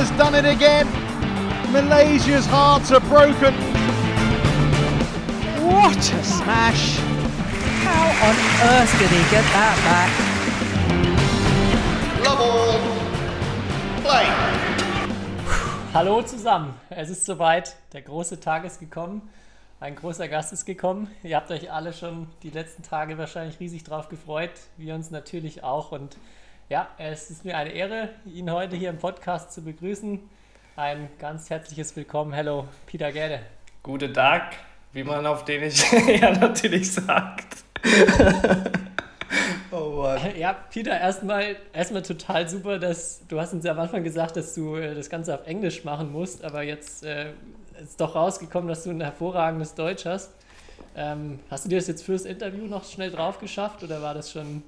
has done it again. Malaysia's hearts are broken. What a smash! How on earth did he get that back? Love all. Play. Hallo zusammen, es ist soweit. Der große Tag ist gekommen. Ein großer Gast ist gekommen. Ihr habt euch alle schon die letzten Tage wahrscheinlich riesig drauf gefreut. Wir uns natürlich auch. Und ja, es ist mir eine Ehre, ihn heute hier im Podcast zu begrüßen. Ein ganz herzliches Willkommen. Hello, Peter Gerde. Guten Tag, wie man auf Dänisch ja natürlich sagt. oh Mann. Ja, Peter, erstmal erstmal total super, dass du hast uns ja am Anfang gesagt, dass du äh, das Ganze auf Englisch machen musst, aber jetzt äh, ist doch rausgekommen, dass du ein hervorragendes Deutsch hast. Ähm, hast du dir das jetzt fürs Interview noch schnell drauf geschafft oder war das schon,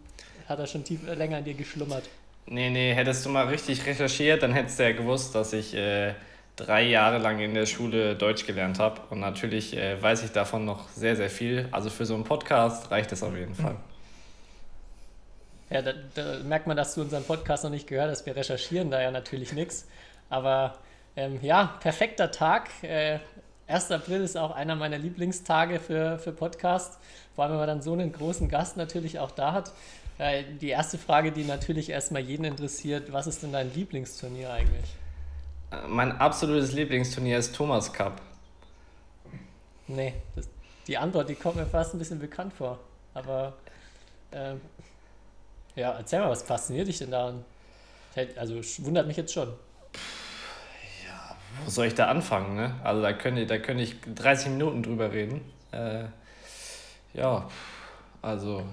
hat er schon tief, äh, länger in dir geschlummert? Nee, nee, hättest du mal richtig recherchiert, dann hättest du ja gewusst, dass ich äh, drei Jahre lang in der Schule Deutsch gelernt habe. Und natürlich äh, weiß ich davon noch sehr, sehr viel. Also für so einen Podcast reicht das auf jeden Fall. Ja, da, da merkt man, dass du unseren Podcast noch nicht gehört hast. Wir recherchieren da ja natürlich nichts. Aber ähm, ja, perfekter Tag. Äh, 1. April ist auch einer meiner Lieblingstage für, für Podcast. Vor allem, wenn man dann so einen großen Gast natürlich auch da hat. Äh, die erste Frage, die natürlich erstmal jeden interessiert, was ist denn dein Lieblingsturnier eigentlich? Äh, Mein absolutes Lieblingsturnier ist Thomas Cup. Nee, das, die Antwort, die kommt mir fast ein bisschen bekannt vor. Aber ähm, ja, erzähl mal, was fasziniert dich denn daran? Also wundert mich jetzt schon. Wo soll ich da anfangen? Ne? Also da könnte, da könnte ich 30 Minuten drüber reden. Äh, ja, also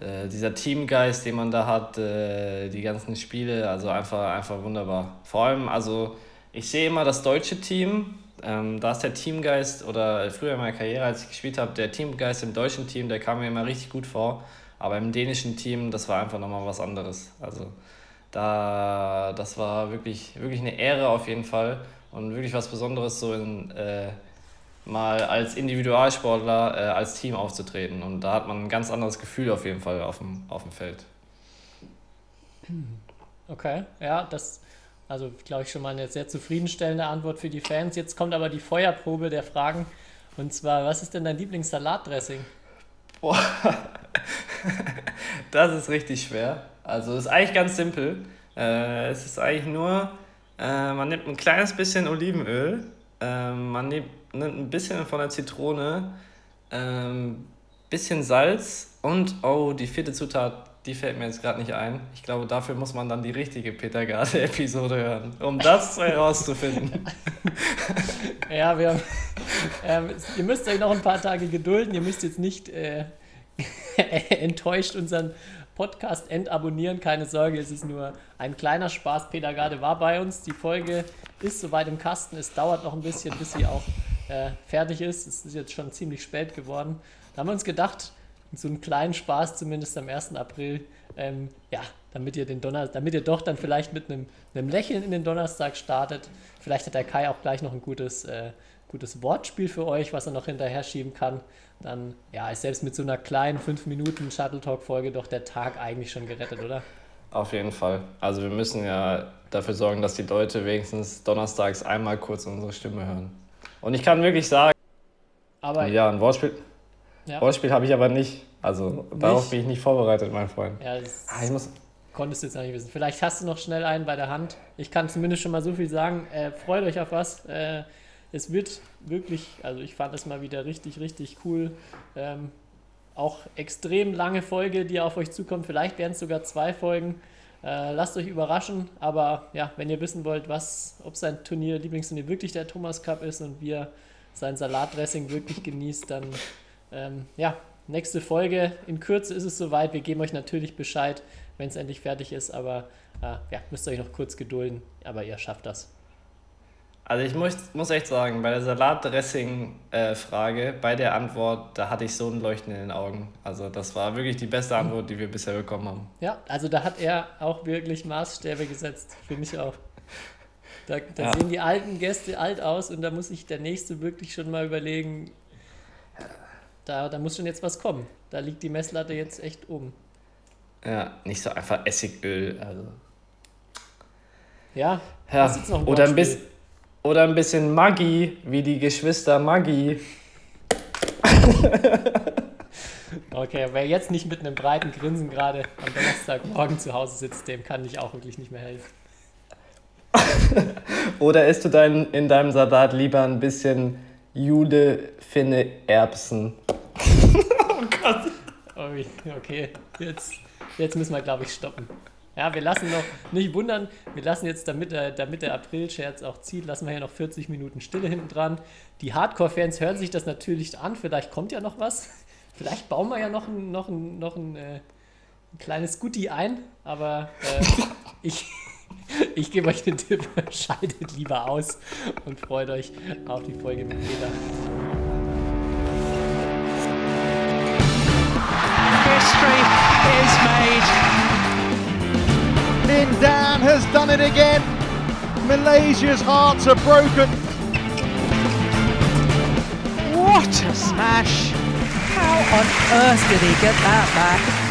äh, dieser Teamgeist, den man da hat, äh, die ganzen Spiele, also einfach, einfach wunderbar. Vor allem, also ich sehe immer das deutsche Team, ähm, da ist der Teamgeist, oder früher in meiner Karriere, als ich gespielt habe, der Teamgeist im deutschen Team, der kam mir immer richtig gut vor. Aber im dänischen Team, das war einfach nochmal was anderes. Also da, das war wirklich, wirklich eine Ehre auf jeden Fall und wirklich was Besonderes, so in, äh, mal als Individualsportler äh, als Team aufzutreten. Und da hat man ein ganz anderes Gefühl auf jeden Fall auf dem, auf dem Feld. Okay, ja, das, also glaube ich schon mal eine sehr zufriedenstellende Antwort für die Fans. Jetzt kommt aber die Feuerprobe der Fragen. Und zwar, was ist denn dein Lieblingssalatdressing? Boah, das ist richtig schwer. Also es ist eigentlich ganz simpel. Äh, es ist eigentlich nur, äh, man nimmt ein kleines bisschen Olivenöl, äh, man nimmt, nimmt ein bisschen von der Zitrone, ein bisschen Salz und, oh, die vierte Zutat, die fällt mir jetzt gerade nicht ein. Ich glaube, dafür muss man dann die richtige Peter Garde-Episode hören, um das herauszufinden. Ja, wir haben, ähm, ihr müsst euch noch ein paar Tage gedulden. Ihr müsst jetzt nicht äh, enttäuscht unseren Podcast entabonnieren. Keine Sorge, es ist nur ein kleiner Spaß. Peter Garde war bei uns. Die Folge ist soweit im Kasten. Es dauert noch ein bisschen, bis sie auch äh, fertig ist. Es ist jetzt schon ziemlich spät geworden. Da haben wir uns gedacht, so einen kleinen Spaß zumindest am 1. April. Ähm, ja, damit ihr den Donner damit ihr doch dann vielleicht mit einem, einem Lächeln in den Donnerstag startet. Vielleicht hat der Kai auch gleich noch ein gutes, äh, gutes Wortspiel für euch, was er noch hinterher schieben kann. Dann ja, ist selbst mit so einer kleinen 5 Minuten Shuttle Talk Folge doch der Tag eigentlich schon gerettet, oder? Auf jeden Fall. Also wir müssen ja dafür sorgen, dass die Leute wenigstens donnerstags einmal kurz unsere Stimme hören. Und ich kann wirklich sagen, Aber ja, ein Wortspiel, ja, Wortspiel habe ich aber nicht. Also darauf Nicht? bin ich nicht vorbereitet, mein Freund. ja, das Ah, ich muss, konntest du jetzt noch nicht wissen. Vielleicht hast du noch schnell einen bei der Hand. Ich kann zumindest schon mal so viel sagen. Äh, freut euch auf was. Äh, es wird wirklich, also ich fand es mal wieder richtig, richtig cool. Ähm, auch extrem lange Folge, die auf euch zukommt. Vielleicht werden es sogar zwei Folgen. Äh, lasst euch überraschen. Aber ja, wenn ihr wissen wollt, was, ob sein Turnier, Lieblingsturnier wirklich der Thomas Cup ist und wie er sein Salatdressing wirklich genießt, dann ähm, ja, nächste Folge. In Kürze ist es soweit. Wir geben euch natürlich Bescheid, wenn es endlich fertig ist. Aber äh, ja, müsst ihr euch noch kurz gedulden. Aber ihr schafft das. Also ich muss, muss echt sagen, bei der Salatdressing-Frage, bei der Antwort, da hatte ich so ein Leuchten in den Augen. Also das war wirklich die beste Antwort, die wir bisher bekommen haben. Ja, also da hat er auch wirklich Maßstäbe gesetzt. Finde ich auch. Da, da Ja. sehen die alten Gäste alt aus und da muss sich der Nächste wirklich schon mal überlegen, da, da muss schon jetzt was kommen. Da liegt die Messlatte jetzt echt oben. Ja, nicht so einfach Essigöl. Also. Ja, Ja. das ist jetzt noch ein Oder, ein bisschen, oder ein bisschen Maggi, wie die Geschwister Maggi. Okay, wer jetzt nicht mit einem breiten Grinsen gerade am Donnerstagmorgen zu Hause sitzt, dem kann ich auch wirklich nicht mehr helfen. Oder isst du dein, in deinem Salat lieber ein bisschen Jude Finne Erbsen? Ui, Okay, jetzt, jetzt müssen wir, glaube ich, stoppen. Ja, wir lassen noch, nicht wundern, wir lassen jetzt, damit der, damit der April-Scherz auch zieht, lassen wir hier noch 40 Minuten Stille hinten dran. Die Hardcore-Fans hören sich das natürlich an, vielleicht kommt ja noch was. Vielleicht bauen wir ja noch ein, noch ein, noch ein, äh, ein kleines Goodie ein, aber äh, ich, ich gebe euch den Tipp, schaltet lieber aus und freut euch auf die Folge mit Peter. History is made. Lin Dan has done it again. Malaysia's hearts are broken. What a smash! How on earth did he get that back?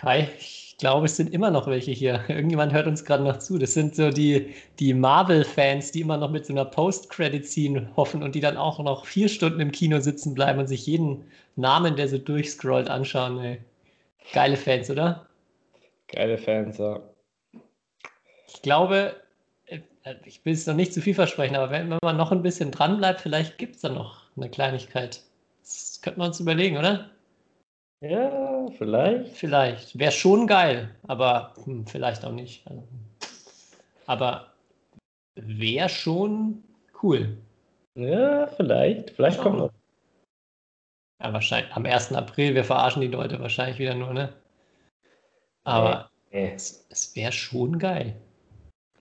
Kai, ich glaube, es sind immer noch welche hier. Irgendjemand hört uns gerade noch zu. Das sind so die, die Marvel-Fans, die immer noch mit so einer Post-Credit-Scene hoffen und die dann auch noch vier Stunden im Kino sitzen bleiben und sich jeden Namen, der so durchscrollt, anschauen. Ey. Geile Fans, oder? Geile Fans, ja. Ich glaube, äh, ich will es noch nicht zu viel versprechen, aber wenn man noch ein bisschen dran bleibt, vielleicht gibt es da noch eine Kleinigkeit. Das könnten wir uns überlegen, oder? Ja, vielleicht. Vielleicht. Wäre schon geil, aber hm, vielleicht auch nicht. Also, aber wäre schon cool. Ja, vielleicht. Vielleicht kommt noch. Ja, wahrscheinlich. Am 1. April, wir verarschen die Leute wahrscheinlich wieder nur, ne? Aber Nee. es, es wäre schon geil.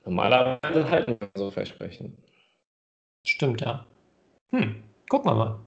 Normalerweise halten wir so Versprechen. Stimmt, ja. Hm, gucken wir mal.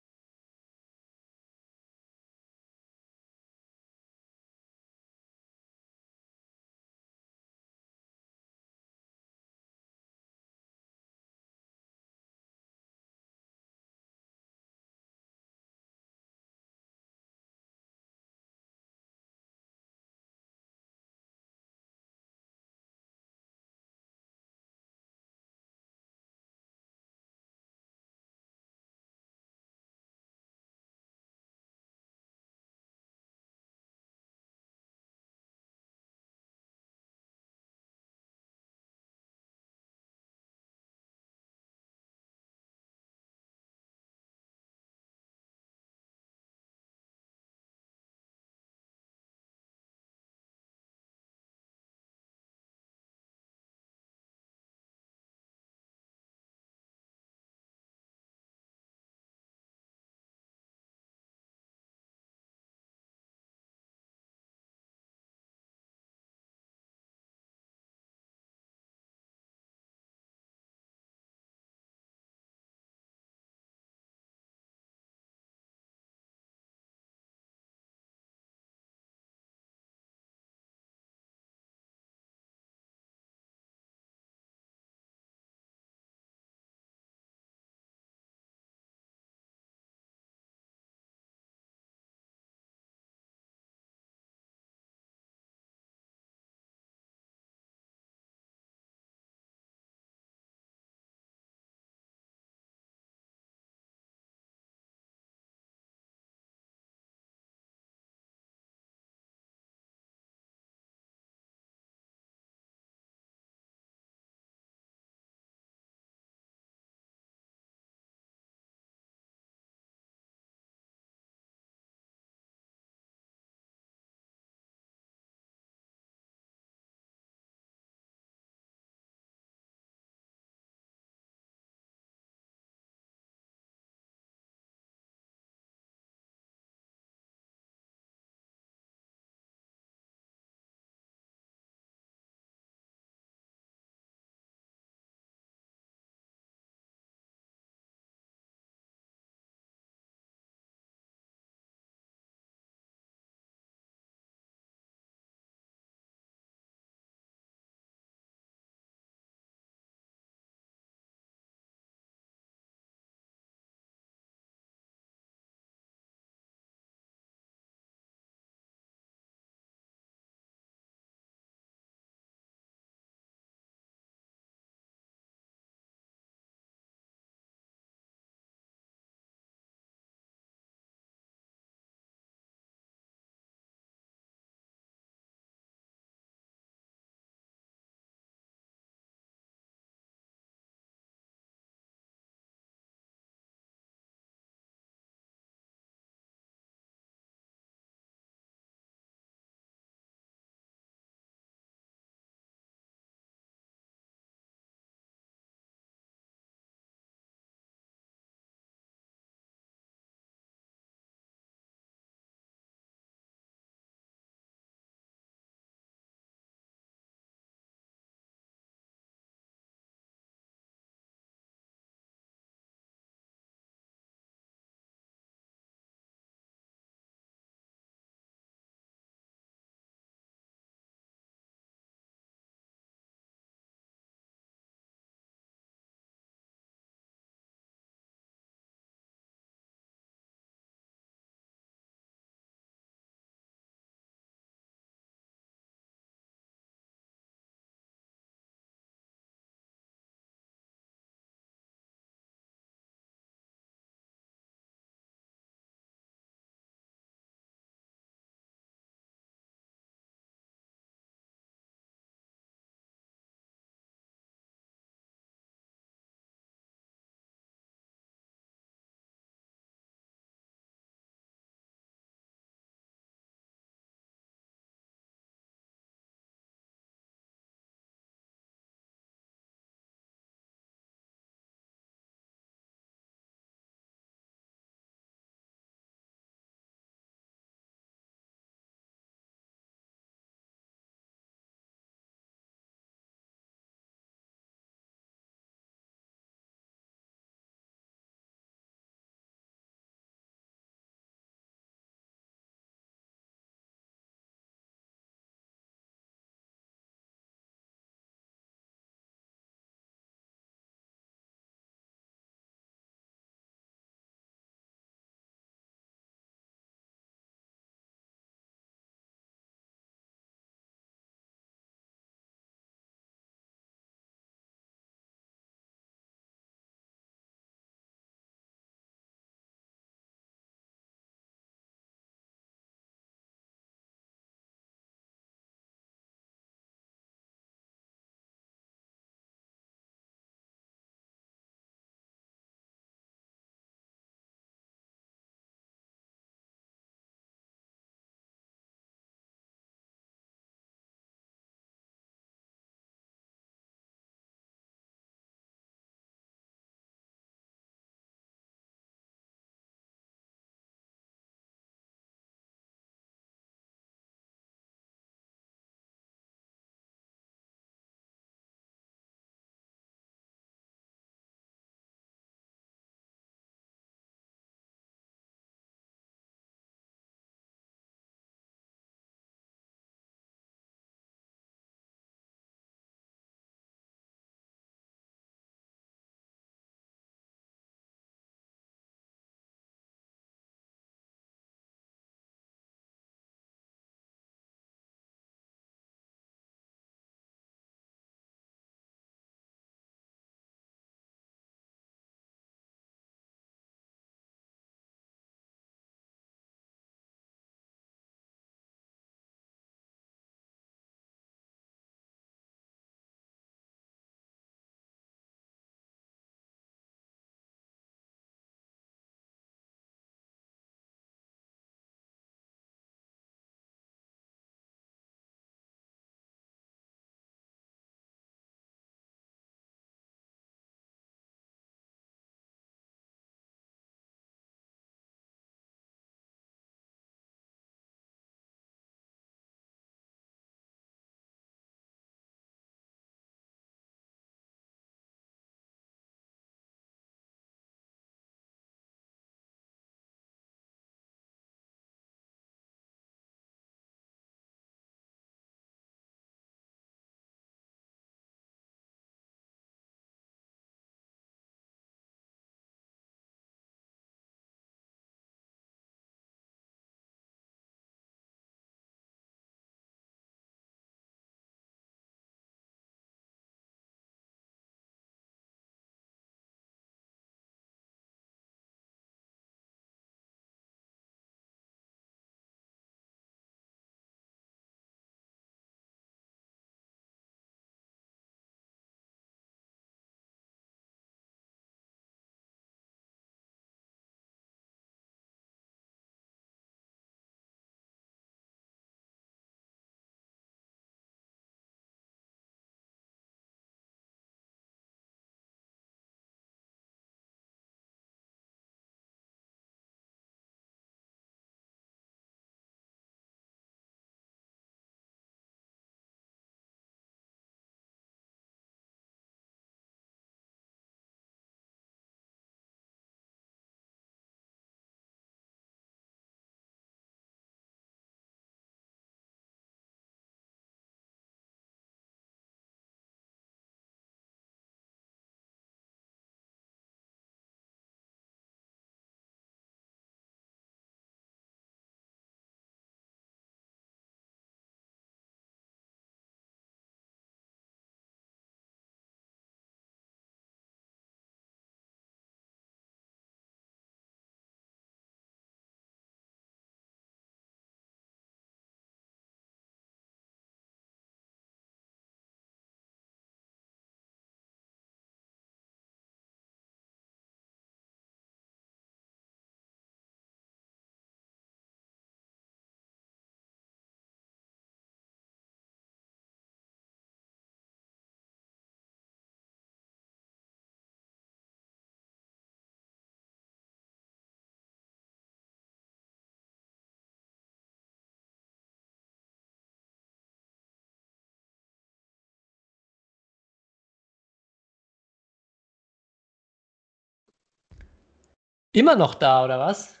Immer noch da, oder was?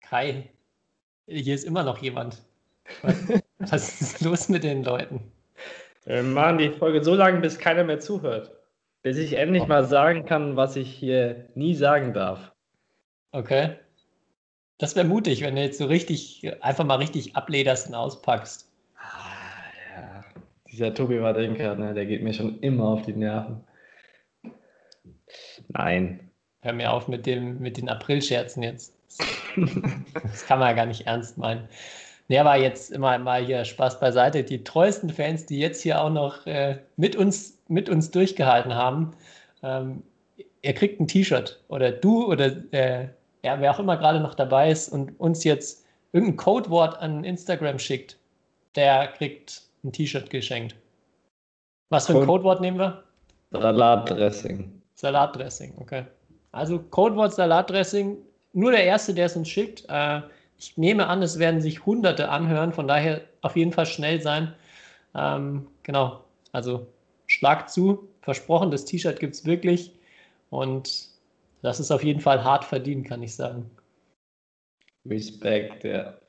Kai, hier ist immer noch jemand. Was ist los mit den Leuten? Wir machen die Folge so lange, bis keiner mehr zuhört. Bis ich endlich mal sagen kann, was ich hier nie sagen darf. Okay. Das wäre mutig, wenn du jetzt so richtig, einfach mal richtig ablederst und auspackst. Ah, ja. Dieser Tobi Wadenka, ne, der geht mir schon immer auf die Nerven. Nein. Hör mir auf mit, dem, mit den Aprilscherzen jetzt. Das kann man ja gar nicht ernst meinen. Nee, aber jetzt immer mal hier Spaß beiseite. Die treuesten Fans, die jetzt hier auch noch äh, mit, uns, mit uns durchgehalten haben, ähm, ihr kriegt ein T-Shirt oder du oder äh, ja, wer auch immer gerade noch dabei ist und uns jetzt irgendein Codewort an Instagram schickt, der kriegt ein T-Shirt geschenkt. Was für ein Code- Codewort nehmen wir? Salatdressing. Salatdressing, okay. Also Codewort Salatdressing, nur der Erste, der es uns schickt. Äh, ich nehme an, es werden sich Hunderte anhören, von daher auf jeden Fall schnell sein. Ähm, genau, also schlag zu, versprochen, das T-Shirt gibt es wirklich und das ist auf jeden Fall hart verdient, kann ich sagen. Respekt, ja.